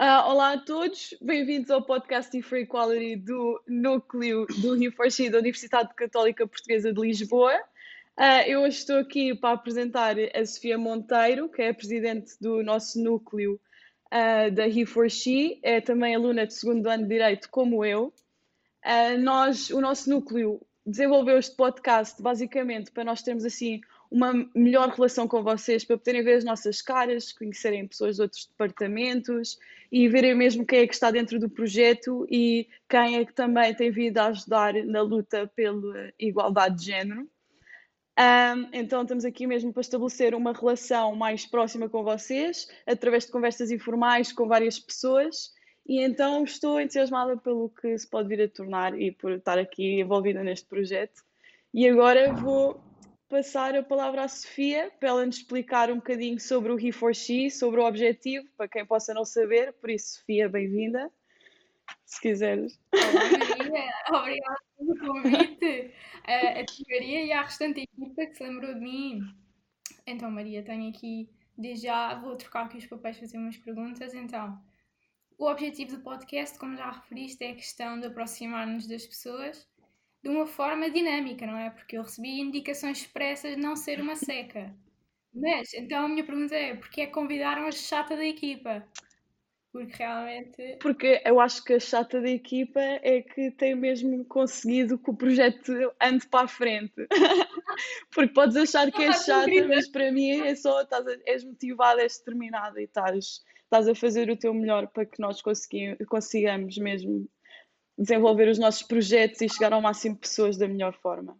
Uh, olá a todos, bem-vindos ao podcast de Free Equality do núcleo do Rio Forci da Universidade Católica Portuguesa de Lisboa. Uh, eu hoje estou aqui para apresentar a Sofia Monteiro, que é a presidente do nosso núcleo uh, da Rio Forci, é também aluna de segundo ano de Direito, como eu. nós, o nosso núcleo desenvolveu este podcast basicamente para nós termos assim uma melhor relação com vocês, para poderem ver as nossas caras, conhecerem pessoas de outros departamentos e verem mesmo quem é que está dentro do projeto e quem é que também tem vindo a ajudar na luta pela igualdade de género. Um, então estamos aqui mesmo para estabelecer uma relação mais próxima com vocês, através de conversas informais com várias pessoas, e então estou entusiasmada pelo que se pode vir a tornar e por estar aqui envolvida neste projeto. E agora vou passar a palavra à Sofia para ela nos explicar um bocadinho sobre o He4X, sobre o objetivo, para quem possa não saber. Por isso, Sofia, bem-vinda. Se quiseres. Olá, Maria. Obrigada pelo convite. a ti, Maria, e à restante equipa que se lembrou de mim. Então, Maria, tenho aqui, desde já, vou trocar aqui os papéis, fazer umas perguntas. Então, o objetivo do podcast, como já referiste, é a questão de aproximar-nos das pessoas de uma forma dinâmica, não é? Porque eu recebi indicações expressas de não ser uma seca. Mas, então a minha pergunta é: porquê é que convidaram a chata da equipa? Porque realmente. Porque eu acho que a chata da equipa é que tem mesmo conseguido que o projeto ande para a frente. Porque podes achar que é chata, mas para mim é só estás a, és motivada, és determinada e estás, estás a fazer o teu melhor para que nós consigamos mesmo desenvolver os nossos projetos e chegar ao máximo de pessoas da melhor forma.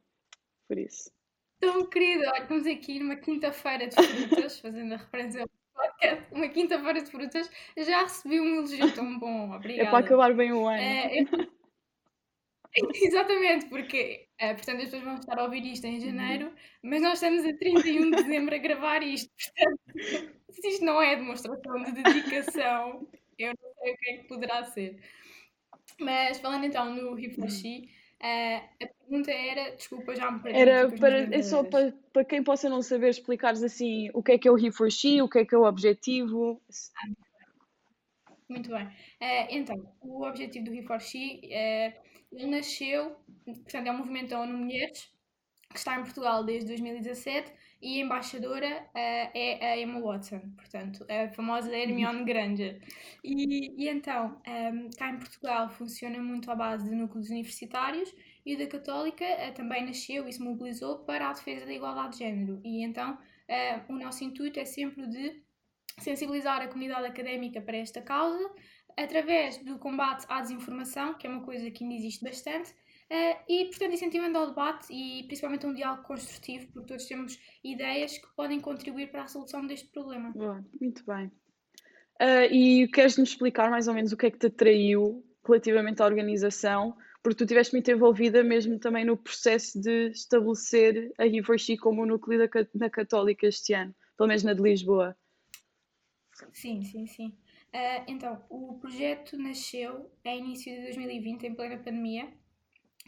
Por isso. Tão querida, estamos aqui numa quinta-feira de frutas, fazendo a referência ao podcast, uma quinta-feira de frutas, já recebi um elogio tão bom, obrigada. É para acabar bem o ano. É, é... Exatamente, porque, é, portanto, as pessoas vão estar a ouvir isto em janeiro, mas nós estamos a 31 de dezembro a gravar isto, portanto, se isto não é demonstração de dedicação, eu não sei o que é que poderá ser. Mas falando então no Hifushi, uh, eh, a pergunta era, desculpa, já me perdi. Era para, é só para, para quem possa não saber explicares assim o que é que é o Hifushi, o que é que é o objetivo. Muito bem. Uh, então, o objetivo do He4She, uh, ele nasceu, portanto, é um movimento da ONU Mulheres, que está em Portugal desde 2017 e a embaixadora uh, é a Emma Watson, portanto, a famosa Hermione Granger. E, e então, um, ehm, cá em Portugal funciona muito à base de núcleos universitários e da Católica uh, também nasceu e se mobilizou para a defesa da igualdade de género. E então, uh, o nosso intuito é sempre de sensibilizar a comunidade académica para esta causa, através do combate à desinformação, que é uma coisa que ainda existe bastante, Uh, e, portanto, incentivando ao debate e principalmente um diálogo construtivo, porque todos temos ideias que podem contribuir para a solução deste problema. Boa, muito bem. Uh, e queres-nos explicar mais ou menos o que é que te atraiu relativamente à organização? Porque tu estiveste muito envolvida mesmo também no processo de estabelecer a Rivershi como o núcleo da, da Católica este ano, pelo menos na de Lisboa. Sim, sim, sim. Uh, então, o projeto nasceu a início de 2020, em plena pandemia,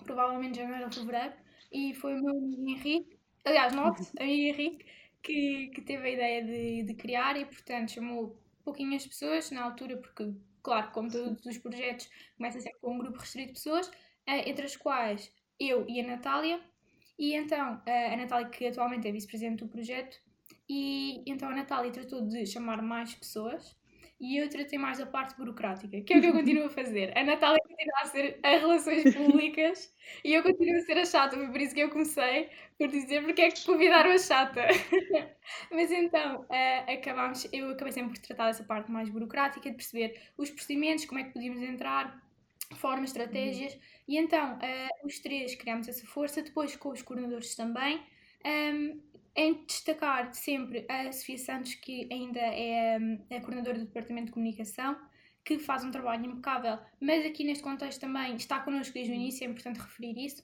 provavelmente janeiro ou fevereiro, e foi o meu amigo Henrique, aliás, note, amigo Henrique, que, que teve a ideia de, de criar e, portanto, chamou pouquinhas pessoas na altura, porque, claro, como todos os projetos, começa sempre com um grupo restrito de pessoas, eh, entre as quais eu e a Natália, e então a Natália, que atualmente é vice-presidente do projeto, e então a Natália tratou de chamar mais pessoas e eu tratei mais da parte burocrática, que é o que eu continuo a fazer. A Natália continua a ser as relações públicas e eu continuo a ser a chata, foi por isso que eu comecei por dizer porque é que convidaram a chata. Mas então, uh, acabámos, eu acabei sempre por tratar dessa parte mais burocrática, de perceber os procedimentos, como é que podíamos entrar, formas, estratégias, e então uh, os três criámos essa força, depois com os coordenadores também. Um, em destacar sempre a Sofia Santos, que ainda é hum, a coordenadora do Departamento de Comunicação, que faz um trabalho impecável, mas aqui neste contexto também está connosco desde o início, é importante referir isso.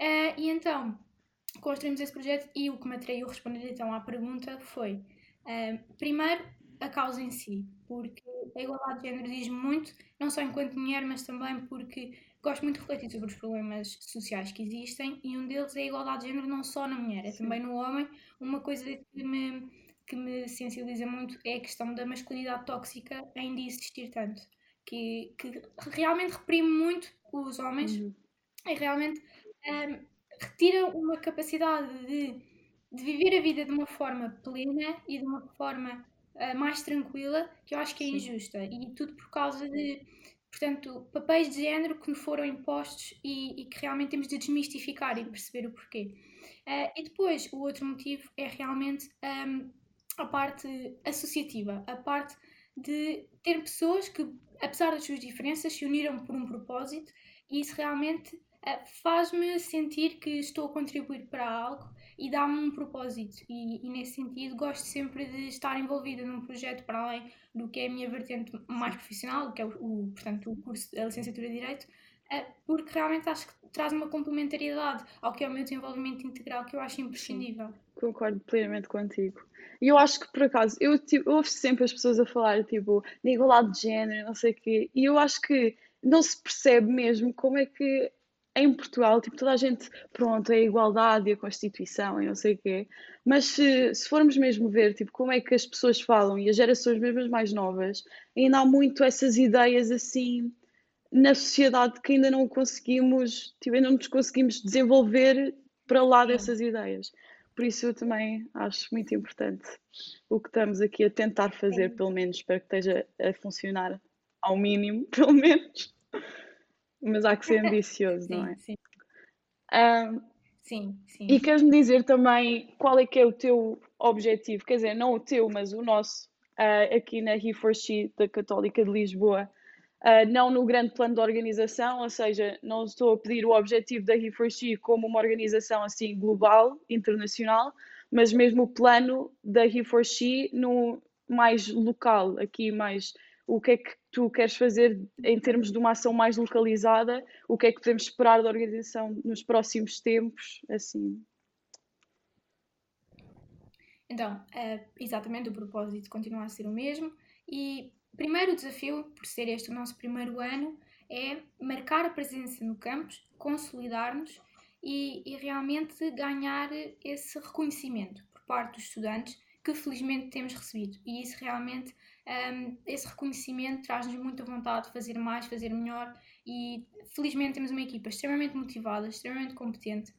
Uh, e então, construímos esse projeto e o que me atraiu responder então à pergunta foi, uh, primeiro, a causa em si, porque a igualdade de género diz muito, não só enquanto mulher, mas também porque gosto muito de refletir sobre os problemas sociais que existem e um deles é a igualdade de género não só na mulher, é também no homem, uma coisa que me, que me sensibiliza muito é a questão da masculinidade tóxica ainda existir tanto, que, que realmente reprime muito os homens uhum. e realmente um, retira uma capacidade de, de viver a vida de uma forma plena e de uma forma uh, mais tranquila, que eu acho que é Sim. injusta. E tudo por causa de, portanto, papéis de género que foram impostos e, e que realmente temos de desmistificar e perceber o porquê. Uh, e depois, o outro motivo é realmente um, a parte associativa, a parte de ter pessoas que, apesar das suas diferenças, se uniram por um propósito e isso realmente uh, faz-me sentir que estou a contribuir para algo e dá-me um propósito. E, e, nesse sentido, gosto sempre de estar envolvida num projeto para além do que é a minha vertente mais profissional, que é o, o portanto, o curso da licenciatura de Direito, uh, porque realmente acho que traz uma complementariedade ao que é o meu desenvolvimento integral que eu acho imprescindível. Sim, concordo plenamente contigo. E eu acho que, por acaso, eu, tipo, ouço sempre as pessoas a falar, tipo, de igualdade de género, não sei o quê, e eu acho que não se percebe mesmo como é que em Portugal, tipo, toda a gente, pronto, é a igualdade e a Constituição e não sei o quê, mas se, se formos mesmo ver, tipo, como é que as pessoas falam e as gerações mesmo mais novas, ainda há muito essas ideias assim na sociedade que ainda não conseguimos, tipo, ainda não nos conseguimos desenvolver para lá dessas ideias. Por isso eu também acho muito importante o que estamos aqui a tentar fazer, pelo menos, para que esteja a funcionar ao mínimo, pelo menos. Mas há que ser ambicioso, sim, não é? Sim. Um, sim, sim. E queres-me dizer também qual é que é o teu objetivo? Quer dizer, não o teu, mas o nosso, uh, aqui na He4She da Católica de Lisboa. Uh, não no grande plano de organização, ou seja, não estou a pedir o objetivo da He4She como uma organização assim global, internacional, mas mesmo o plano da He4She no mais local, aqui mais o que é que tu queres fazer em termos de uma ação mais localizada, o que é que podemos esperar da organização nos próximos tempos, assim. Então, é, exatamente, o propósito continua a ser o mesmo e primeiro desafio, por ser este o nosso primeiro ano, é marcar a presença no campus, consolidar-nos e, e realmente ganhar esse reconhecimento por parte dos estudantes que felizmente temos recebido. E isso realmente, um, esse reconhecimento traz-nos muita vontade de fazer mais, fazer melhor e felizmente temos uma equipa extremamente motivada, extremamente competente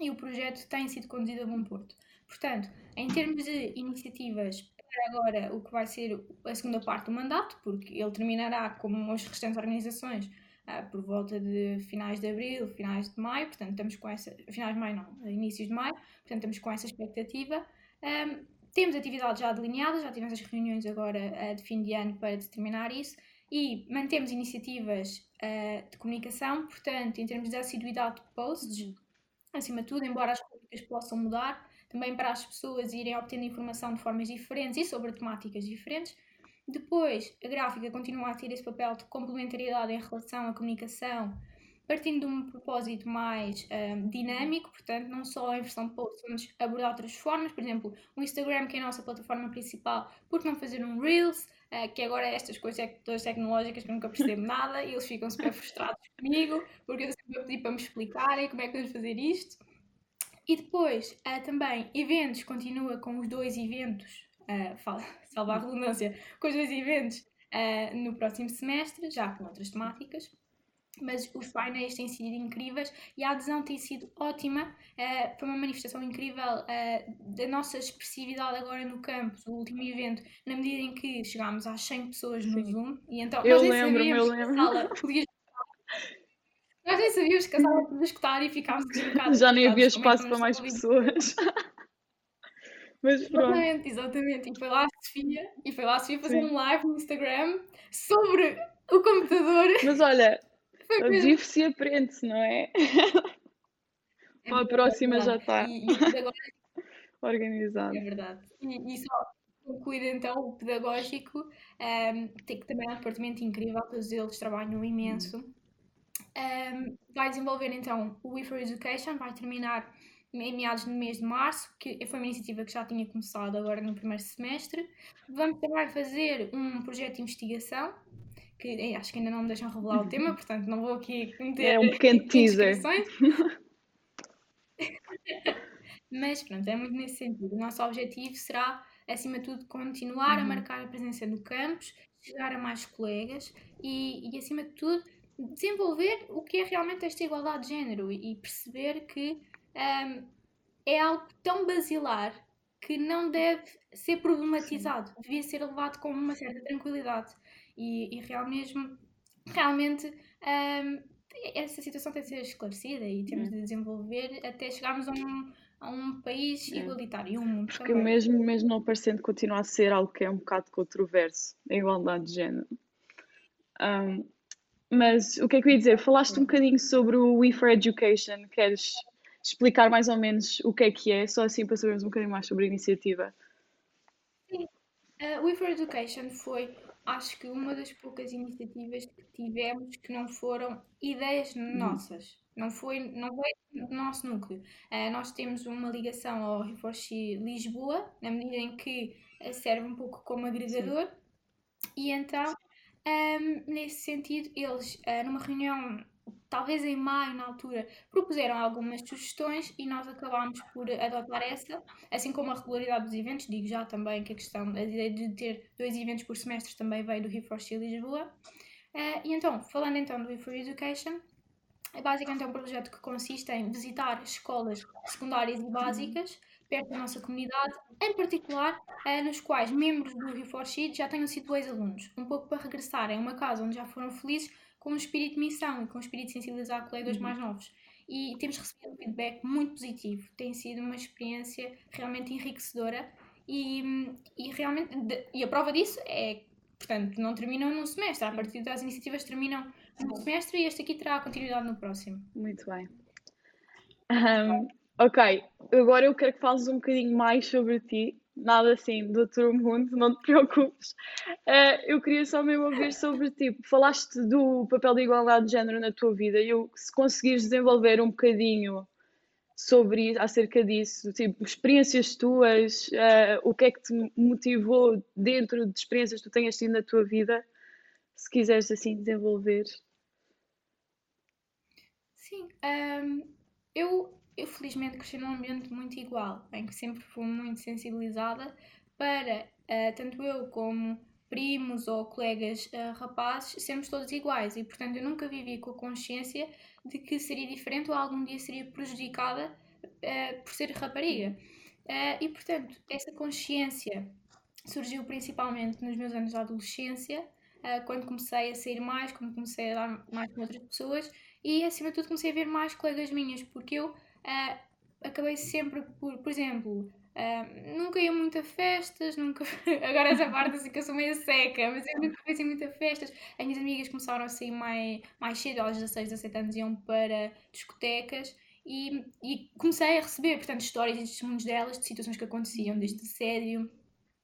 e o projeto tem sido conduzido a bom porto. Portanto, em termos de iniciativas para agora o que vai ser a segunda parte do mandato, porque ele terminará como as restantes organizações uh, por volta de finais de abril, finais de maio, portanto estamos com essa, finais de maio não, inícios de maio, portanto estamos com essa expectativa. Um, temos atividades já delineadas, já tivemos as reuniões agora uh, de fim de ano para determinar isso e mantemos iniciativas uh, de comunicação, portanto, em termos de assiduidade de posts, uhum. acima de tudo, embora as políticas possam mudar, também para as pessoas irem obtendo informação de formas diferentes e sobre temáticas diferentes. Depois, a gráfica continua a ter esse papel de complementariedade em relação à comunicação, partindo de um propósito mais um, dinâmico, portanto, não só em versão post, vamos abordar outras formas, por exemplo, o Instagram, que é a nossa plataforma principal, por não fazer um Reels, uh, que agora é estas coisas todas tecnológicas que eu nunca percebo nada e eles ficam super frustrados comigo, porque eu sempre pedi para me explicarem como é que vamos fazer isto. E depois, uh, também, eventos, continua com os dois eventos, uh, fala, salva a redundância, com os dois eventos no próximo semestre, já com outras temáticas mas os painéis têm sido incríveis e a adesão tem sido ótima. Uh, foi uma manifestação incrível uh, da nossa expressividade agora no campus, o último evento, na medida em que chegámos às 100 pessoas no Sim. Zoom. E então, eu lembro, eu lembro. Sala podia... Nós nem sabíamos que a sala podia escutar e ficámos deslocados. Já nem havia espaço para mais pessoas. Mas pronto. Exatamente, exatamente. E foi lá a Sofia, e foi lá a Sofia fazer Sim. um live no Instagram sobre o computador. Mas olha, Vive-se e aprende-se, não é? é Para a próxima já está e, e agora... organizado. É verdade. E, e só concluir então o pedagógico, um, ehm, tem que também é um departamento incrível, todos eles trabalham imenso. Um, ehm, vai desenvolver então o We for Education, vai terminar em meados do mês de março, que foi uma iniciativa que já tinha começado agora no primeiro semestre. Vamos também fazer um projeto de investigação que acho que ainda não me deixam revelar o tema, portanto não vou aqui meter É um pequeno teaser. Mas pronto, é muito nesse sentido. O nosso objetivo será acima de tudo, continuar uhum. a marcar a presença no campus, chegar a mais colegas e, e, acima de tudo, desenvolver o que é realmente esta igualdade de género e, perceber que um, é algo tão basilar que não deve ser problematizado, Sim. devia ser levado com uma certa tranquilidade e, e real mesmo, realmente um, essa situação tem de ser esclarecida e temos de desenvolver até chegarmos a um, a um país é. igualitário, um mundo Porque também. mesmo, mesmo não parecendo continua a ser algo que é um bocado controverso, a igualdade de género. Um, mas o que é que eu ia dizer? Falaste um bocadinho sobre o We for Education, queres explicar mais ou menos o que é que é, só assim para sabermos um bocadinho mais sobre a iniciativa? Sim. Uh, We for Education foi acho que uma das poucas iniciativas que tivemos que não foram ideias nossas. Não foi, não foi do nosso núcleo. Uh, nós temos uma ligação ao Reforci Lisboa, na medida em que uh, serve um pouco como agregador. Sim. E então, um, nesse sentido, eles, uh, numa reunião talvez em maio, na altura, propuseram algumas sugestões e nós acabámos por adotar essa, assim como a regularidade dos eventos. Digo já também que a questão, a ideia de ter dois eventos por semestre também veio do Reforce Lisboa. Uh, e então, falando então do for Education, é basicamente é um projeto que consiste em visitar escolas secundárias e básicas perto da nossa comunidade, em particular uh, nos quais membros do Reforce já tenham sido ex-alunos, um pouco para regressarem a uma casa onde já foram felizes com um espírito de missão e com um espírito de sensibilizar colegas uhum. mais novos. E temos recebido um feedback muito positivo. Tem sido uma experiência realmente enriquecedora e, e realmente e a prova disso é portanto não terminam num semestre. A partir das iniciativas terminam num semestre e este aqui terá continuidade no próximo. Muito bem. Um, ok, agora eu quero que fales um bocadinho mais sobre ti nada assim do outro mundo, não te preocupes. Uh, eu queria só mesmo ouvir sobre ti. Falaste do papel da igualdade de género na tua vida e eu, se conseguires desenvolver um bocadinho sobre acerca disso, tipo, experiências tuas, uh, o que é que te motivou dentro de experiências que tu tenhas tido na tua vida, se quiseres assim desenvolver. Sim, um, ehm, eu eu felizmente cresci num ambiente muito igual, em que sempre fui muito sensibilizada para, uh, tanto eu como primos ou colegas uh, rapazes, sermos todos iguais e, portanto, eu nunca vivi com a consciência de que seria diferente ou algum dia seria prejudicada uh, por ser rapariga. e, portanto, essa consciência surgiu principalmente nos meus anos de adolescência, quando comecei a sair mais, quando comecei a dar mais com outras pessoas e, acima de tudo, comecei a ver mais colegas minhas, porque eu uh, acabei sempre por, por exemplo, uh, nunca ia muito a festas, nunca. Agora essa parte assim que eu sou meio seca, mas eu nunca fui assim muito a festas. As minhas amigas começaram a sair mais, mais cedo, aos 16, 17 anos iam para discotecas. E, e comecei a receber, portanto, histórias e testemunhos delas de situações que aconteciam, desde assédio,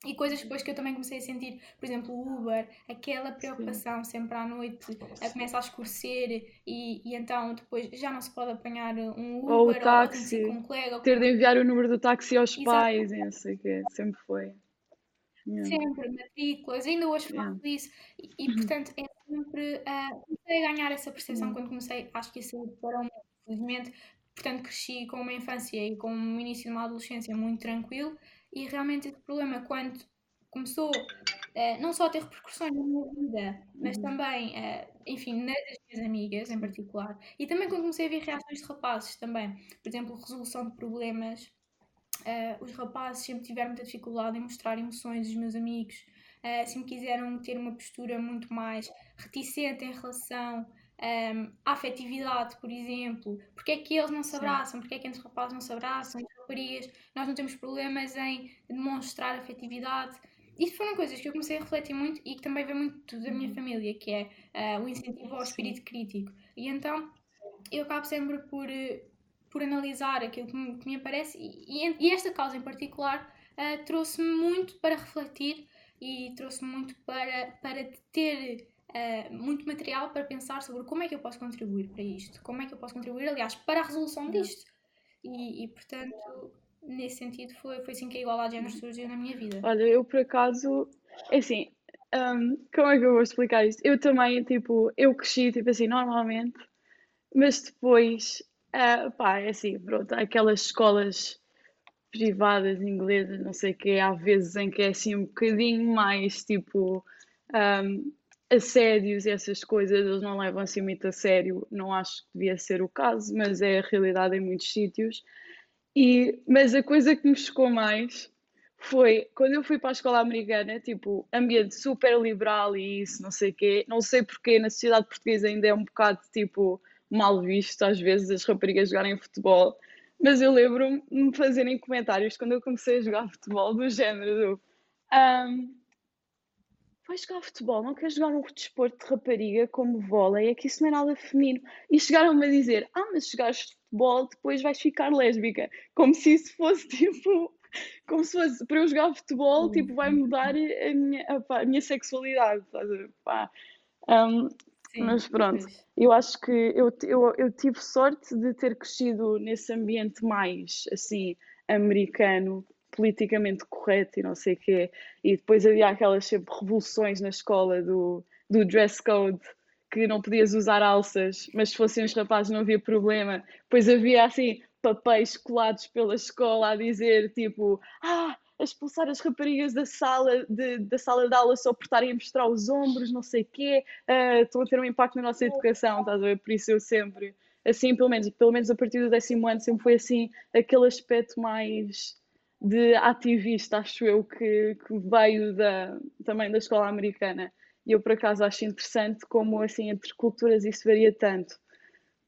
e coisas depois que eu também comecei a sentir, por exemplo, o Uber, aquela preocupação Sim. sempre à noite, a começa a escurecer e, e então depois já não se pode apanhar um Uber ou o táxi, ou, um colega, ter de enviar o número do táxi aos Exato. pais não sei o quê, sempre foi. Sempre, matrículas, ainda hoje faço yeah. isso. E, e, portanto é sempre, uh, comecei a ganhar essa percepção quando comecei, acho que isso para um felizmente, portanto cresci com uma infância e com um início de uma adolescência muito tranquilo e realmente esse problema, quando começou uh, não só a ter repercussões na minha vida, mas uhum. também, uh, enfim, nas minhas amigas em particular, e também quando comecei a ver reações de rapazes também, por exemplo, resolução de problemas, uh, os rapazes sempre tiveram muita dificuldade em mostrar emoções dos meus amigos, sempre quiseram ter uma postura muito mais reticente em relação um, a afetividade, por exemplo, porque é que eles não se abraçam, porque é que entre rapazes não se abraçam, entre raparigas, nós não temos problemas em demonstrar afetividade. Isso foram coisas que eu comecei a refletir muito e que também vem muito da minha uhum. família, que é uh, o incentivo ao espírito crítico. E então eu acabo sempre por, uh, por analisar aquilo que me, que me aparece e, e, e, esta causa em particular uh, trouxe-me muito para refletir e trouxe-me muito para, para ter uh, muito material para pensar sobre como é que eu posso contribuir para isto, como é que eu posso contribuir, aliás, para a resolução disto. E, e portanto, nesse sentido, foi, foi assim que a igualdade de género surgiu na minha vida. Olha, eu por acaso, é assim, um, como é que eu vou explicar isto? Eu também, tipo, eu cresci, tipo assim, normalmente, mas depois, uh, pá, é assim, pronto, aquelas escolas privadas inglesas, não sei o quê, há vezes em que é assim um bocadinho mais tipo um, assédios e essas coisas, eles não levam assim muito a sério, não acho que devia ser o caso, mas é a realidade em muitos sítios. E, mas a coisa que me chocou mais foi quando eu fui para a escola americana, tipo, ambiente super liberal e isso, não sei o quê, não sei porque na sociedade portuguesa ainda é um bocado tipo mal visto às vezes as raparigas jogarem futebol, mas eu lembro-me de me fazerem comentários quando eu comecei a jogar futebol do género do um, vais jogar futebol, não queres jogar um desporto de rapariga como vôlei, é que isso não é nada feminino. E chegaram-me a dizer, ah, mas se jogares futebol depois vais ficar lésbica. Como se isso fosse tipo, como se fosse, para eu jogar futebol, tipo, vai mudar a minha, a, a minha sexualidade. Um, Sim, mas pronto, eu acho que eu, eu, eu tive sorte de ter crescido nesse ambiente mais assim americano, politicamente correto e não sei o quê. E depois havia aquelas sempre revoluções na escola do, do dress code, que não podias usar alças, mas se fossem os rapazes não havia problema. Depois havia assim papéis colados pela escola a dizer tipo, ah, expulsar as raparigas da sala de, da sala de aula só por estarem a mostrar os ombros, não sei o quê, uh, estão a ter um impacto na nossa educação, estás a ver? Por isso eu sempre, assim, pelo menos, pelo menos a partir do décimo ano, sempre foi assim, aquele aspecto mais de ativista, acho eu, que, que veio da, também da escola americana. E eu, por acaso, acho interessante como, assim, entre culturas isso varia tanto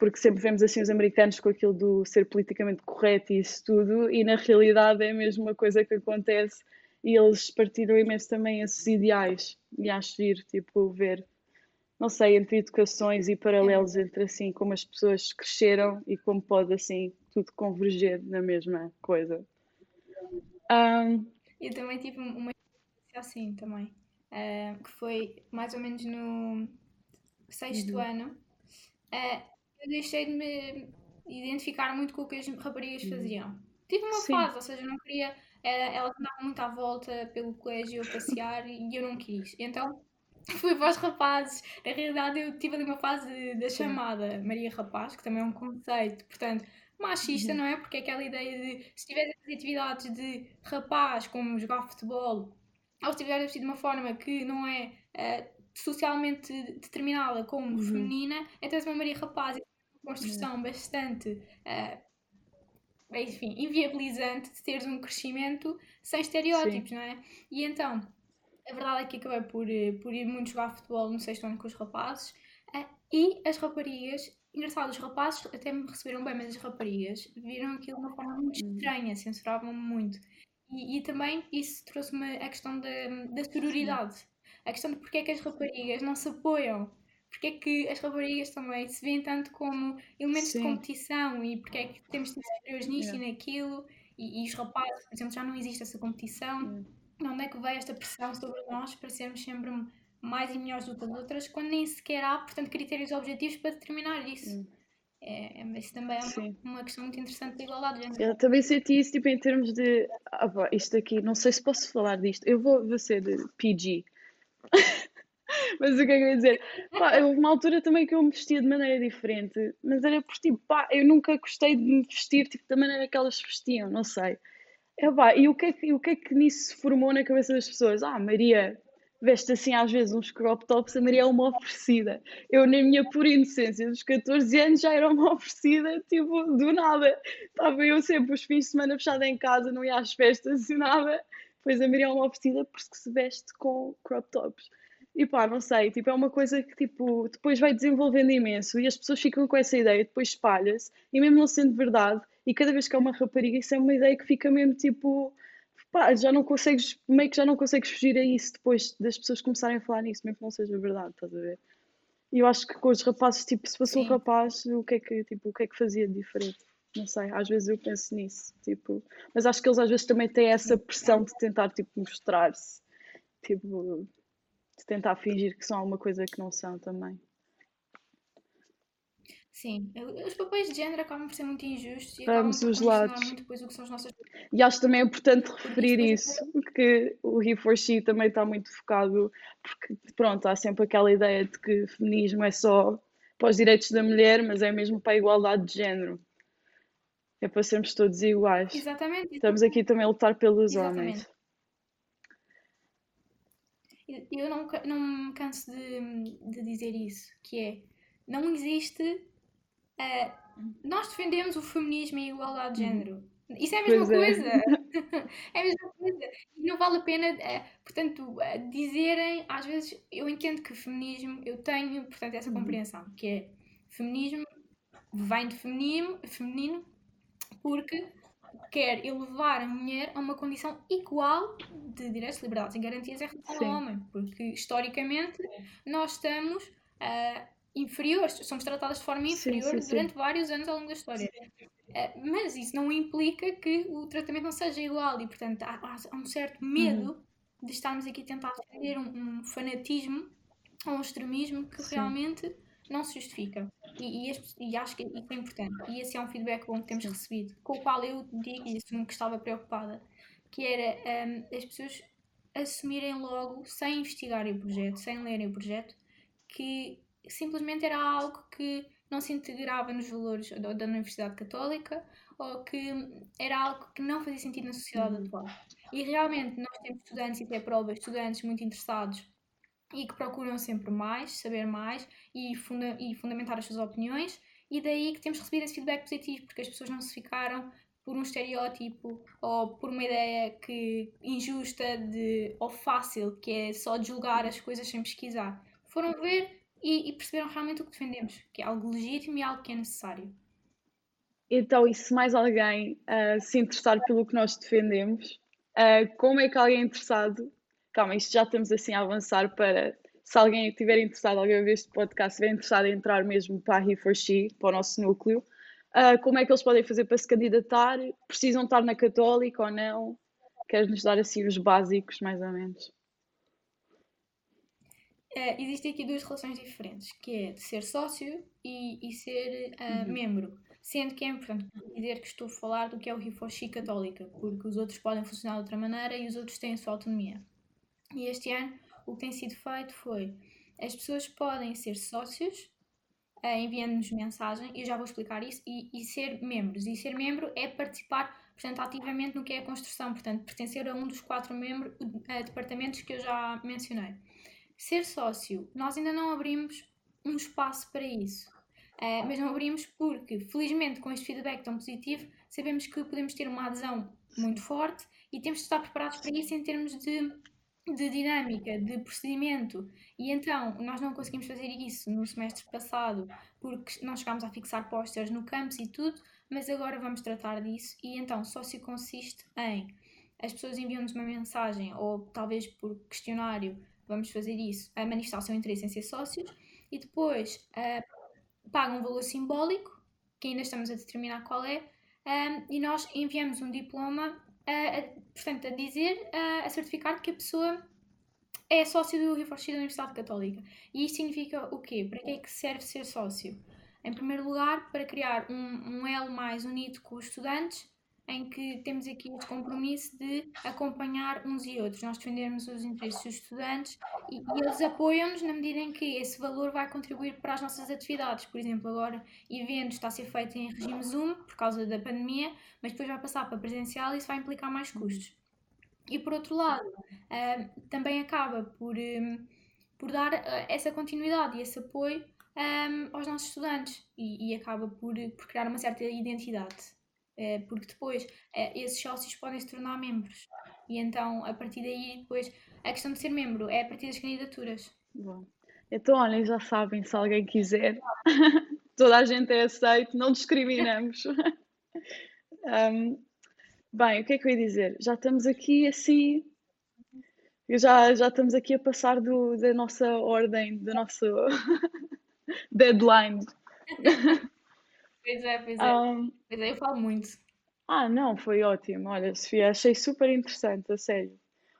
porque sempre vemos assim os americanos com aquilo do ser politicamente correto e isso tudo, e na realidade é a mesma coisa que acontece e eles partiram imenso também esses ideais e acho ir, tipo, ver, não sei, entre educações e paralelos entre assim como as pessoas cresceram e como pode assim tudo converger na mesma coisa. Um, eu também tive uma experiência assim também, uh, que foi mais ou menos no sexto uhum. ano. Uh, eu deixei de me identificar muito com o que as raparigas uhum. faziam. Tive uma Sim. fase, ou seja, eu não queria. Eh, elas andavam muito à volta pelo colégio a passear e eu não quis. Então fui para os rapazes. Na realidade, eu tive ali uma fase da chamada Maria Rapaz, que também é um conceito, portanto, machista, uhum. não é? Porque é aquela ideia de se tiveres atividades de rapaz, como jogar futebol, ou se estiveres vestido de uma forma que não é uh, socialmente determinada como uhum. feminina, então és uma Maria Rapaz construção uhum. bastante, uh, enfim, inviabilizante de teres um crescimento sem estereótipos, Sim. não é? E então, a verdade é que acabei por, eh, por ir muito jogar futebol no sexto ano com os rapazes uh, e as raparigas, engraçado, os rapazes até me receberam bem, mas as raparigas viram aquilo de uma forma muito uhum. estranha, censuravam-me muito. E, e, também isso trouxe-me a questão da, da sororidade. A questão de porque é que as raparigas não se apoiam porque é que as raparigas também se veem tanto como elementos Sim. de competição e porque é que temos de ser superiores nisto yeah. e naquilo e, e, os rapazes, por exemplo, já não existe essa competição. Yeah. Onde é que veio esta pressão sobre nós para sermos sempre mais e melhores do que as outras, quando nem sequer há, portanto, critérios objetivos para determinar isso? Yeah. É, é, isso também é uma, uma, questão muito interessante da igualdade de género. Eu também senti isso tipo, em termos de. Ah, isto aqui, não sei se posso falar disto. Eu vou, vou ser de PG. Mas o que é que eu ia dizer? Pá, houve uma altura também que eu me vestia de maneira diferente, mas era por tipo, pá, eu nunca gostei de me vestir tipo, da maneira que elas vestiam, não sei. É, pá, e o que, é que, o que é que nisso se formou na cabeça das pessoas? Ah, Maria veste assim às vezes uns crop tops, a Maria é uma oferecida. Eu, na minha pura inocência dos 14 anos, já era uma oferecida, tipo, do nada. Estava eu sempre os fins de semana fechada em casa, não ia às festas e nada. Pois a Maria é uma oferecida porque se veste com crop tops. E pá, não sei, tipo, é uma coisa que tipo, depois vai desenvolvendo imenso e as pessoas ficam com essa ideia, depois espalha-se, e mesmo não sendo verdade, e cada vez que é uma rapariga, isso é uma ideia que fica mesmo tipo, pá, já não consegues, meio que já não consegues fugir a isso depois das pessoas começarem a falar nisso, mesmo que não seja verdade, estás a ver? E eu acho que com os rapazes, tipo, se fosse Sim. um rapaz, o que é que, tipo, o que é que fazia de diferente? Não sei, às vezes eu penso nisso, tipo, mas acho que eles às vezes também têm essa pressão de tentar, tipo, mostrar-se, tipo, de tentar fingir que são alguma coisa que não são também. Sim, os papéis de género acabam por ser muito injustos e Vamos os lados. muito depois o que são as nossas... E acho também importante referir isso, porque o He for She também está muito focado, porque pronto, há sempre aquela ideia de que feminismo é só para os direitos da mulher, mas é mesmo para a igualdade de género. É para sermos todos iguais. Exatamente. Estamos aqui também a lutar pelos Exatamente. homens. Eu não, não me canso de, de dizer isso, que é, não existe... eh, nós defendemos o feminismo e a igualdade de género. Isso é a mesma Pois é. coisa. É a mesma coisa. E não vale a pena, eh, portanto, eh, dizerem, às vezes, eu entendo que feminismo, eu tenho, portanto, essa Uhum. compreensão, que é, feminismo vem de feminino, feminino porque quer elevar a mulher a uma condição igual de direitos, liberdades e garantias em relação Sim. ao homem, porque historicamente nós estamos ah, inferiores, somos tratadas de forma Sim, inferior sim, sim. durante vários anos ao longo da história. Ah, mas isso não implica que o tratamento não seja igual e, portanto, há, há- um certo medo Uhum. de estarmos aqui a tentar defender um, um fanatismo ou um extremismo que Sim. realmente não se justifica. E, e, as- e acho que isso é importante. E esse é um feedback bom que temos recebido, com o qual eu digo, e assumo que estava preocupada, que era hum, as pessoas assumirem logo, sem investigarem o projeto, sem lerem o projeto, que simplesmente era algo que não se integrava nos valores da, da Universidade Católica ou que era algo que não fazia sentido na sociedade Uhum. atual. E realmente nós temos estudantes e até provas, estudantes muito interessados e que procuram sempre mais, saber mais e, funda e fundamentar as suas opiniões, e daí que temos recebido esse feedback positivo, porque as pessoas não se ficaram por um estereótipo ou por uma ideia que injusta de, ou fácil, que é só de julgar as coisas sem pesquisar. Foram ver e, e perceberam realmente o que defendemos, que é algo legítimo e algo que é necessário. Então, e se mais alguém ah, se interessar pelo que nós defendemos, ah, como é que alguém interessado. Calma, isto já estamos assim a avançar para. Se alguém estiver interessado, alguém a ver este podcast, estiver interessado em entrar mesmo para a He4She, para o nosso núcleo, ah, como é que eles podem fazer para se candidatar? Precisam estar na Católica ou não? Queres-nos dar assim os básicos, mais ou menos? Eh, existem aqui duas relações diferentes, que é de ser sócio e, e ser eh, Uhum. membro. Sendo que é importante dizer que estou a falar do que é o Rifoshi católica, porque os outros podem funcionar de outra maneira e os outros têm a sua autonomia. E este ano o que tem sido feito foi as pessoas podem ser sócios eh, enviando-nos mensagem, e eu já vou explicar isso, e, e ser membros. E ser membro é participar, portanto, ativamente no que é a construção, portanto, pertencer a um dos quatro membros, departamentos que eu já mencionei. Ser sócio, nós ainda não abrimos um espaço para isso. Eh, mas não abrimos porque, felizmente, com este feedback tão positivo, sabemos que podemos ter uma adesão muito forte e temos de estar preparados para isso em termos de, de dinâmica, de procedimento. E então, nós não conseguimos fazer isso no semestre passado porque não chegámos a fixar pósteres no campus e tudo, mas agora vamos tratar disso. E então, sócio consiste em as pessoas enviam-nos uma mensagem ou talvez por questionário, vamos fazer isso, a manifestar o seu interesse em ser sócios e depois pagam um valor simbólico, que ainda estamos a determinar qual é, ah, e nós enviamos um diploma, ah, a- portanto, a dizer, a certificar que a pessoa é sócio do Reforço da Universidade Católica. E isto significa o quê? Para que é que serve ser sócio? Em primeiro lugar, para criar um, um elo mais unido com os estudantes, em que temos aqui o compromisso de acompanhar uns e outros, nós defendermos os interesses dos estudantes e, e eles apoiam-nos na medida em que esse valor vai contribuir para as nossas atividades. Por exemplo, agora eventos está a ser feito em regime Zoom por causa da pandemia, mas depois vai passar para presencial e isso vai implicar mais custos. E por outro lado, ah, também acaba por, hum, por dar ah, essa continuidade e esse apoio hum, aos nossos estudantes e, e acaba por, por criar uma certa identidade. Eh, porque depois eh, esses sócios podem se tornar membros. E então, a partir daí, depois, a questão de ser membro é a partir das candidaturas. Bom, então, olhem, já sabem, se alguém quiser, toda a gente é aceito, não discriminamos. Um, bem, o que é que eu ia dizer? Já estamos aqui assim, já, já estamos aqui a passar do, da nossa ordem, do nosso deadline. Pois é, pois é. Um, Pois é, eu falo muito. ah, não, foi ótimo. Olha, Sofia, achei super interessante, a sério.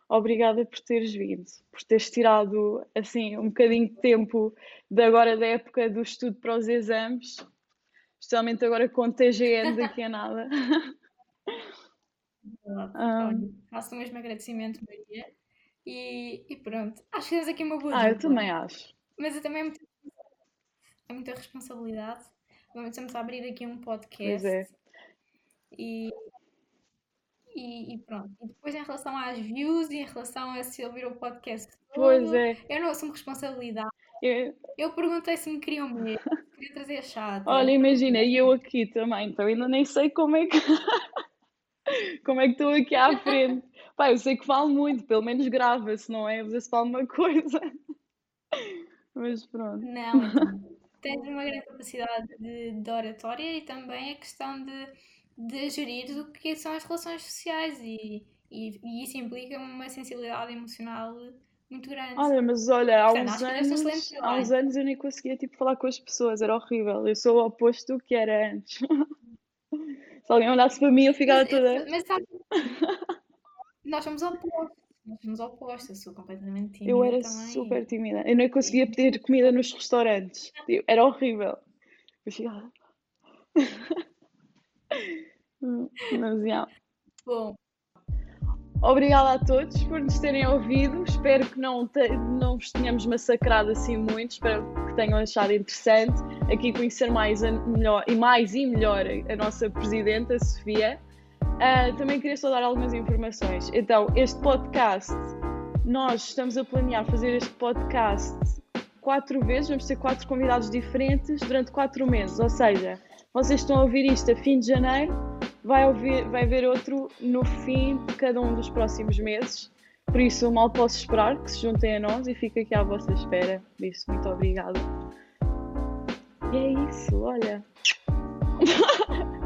Obrigada por teres vindo, por teres tirado assim um bocadinho de tempo de agora da época do estudo para os exames, especialmente agora com o TGN daqui a nada. Olha, faço o mesmo agradecimento, Maria. E, e pronto. Acho que temos aqui uma boa Ah, eu também acho. Mas eu também é muita, é muita responsabilidade. Vamos estamos a abrir aqui um Pois podcast. é. E, e, e, pronto. E depois em relação às views e em relação a se ouvir o podcast todo, Pois é. eu não assumo responsabilidade. Eu- Eu perguntei se me queriam mesmo, queria trazer a chata. olha, imagina, e eu aqui também, então ainda nem sei como é que como é que estou aqui à frente. Pá, eu sei que falo muito, pelo menos grava-se, não é? Às vezes falo uma coisa. Mas pronto. Não, tens uma grande capacidade de, de oratória e também a questão de, de gerir o que são as relações sociais e, e, e isso implica uma sensibilidade emocional muito grande. Olha, mas olha, há uns anos, há uns anos eu nem conseguia tipo falar com as pessoas, era horrível. Eu sou o oposto do que era antes. Se alguém olhasse para mim, eu ficava Mas, toda. mas sabe, nós somos opostos. Somos opostos. Eu sou completamente tímida Eu era também. super tímida. Eu nem conseguia pedir comida nos restaurantes. Tipo, Era horrível. Eu ficava. Mas, yeah. Bom, Obrigada a todos por nos terem ouvido. Espero que não, te, não vos tenhamos massacrado assim muito. Espero que tenham achado interessante aqui conhecer mais a, melhor, e mais e melhor a nossa presidenta, Sofia. Ah, também queria só dar algumas informações. Então, este podcast, nós estamos a planear fazer este podcast quatro vezes, vamos ter quatro convidados diferentes durante quatro meses. Ou seja, vocês estão a ouvir isto a fim de janeiro, vai, ouvir, vai haver outro no fim de cada um dos próximos meses. Por isso, mal posso esperar que se juntem a nós e fico aqui à vossa espera. Por isso, muito obrigada. E é isso, olha.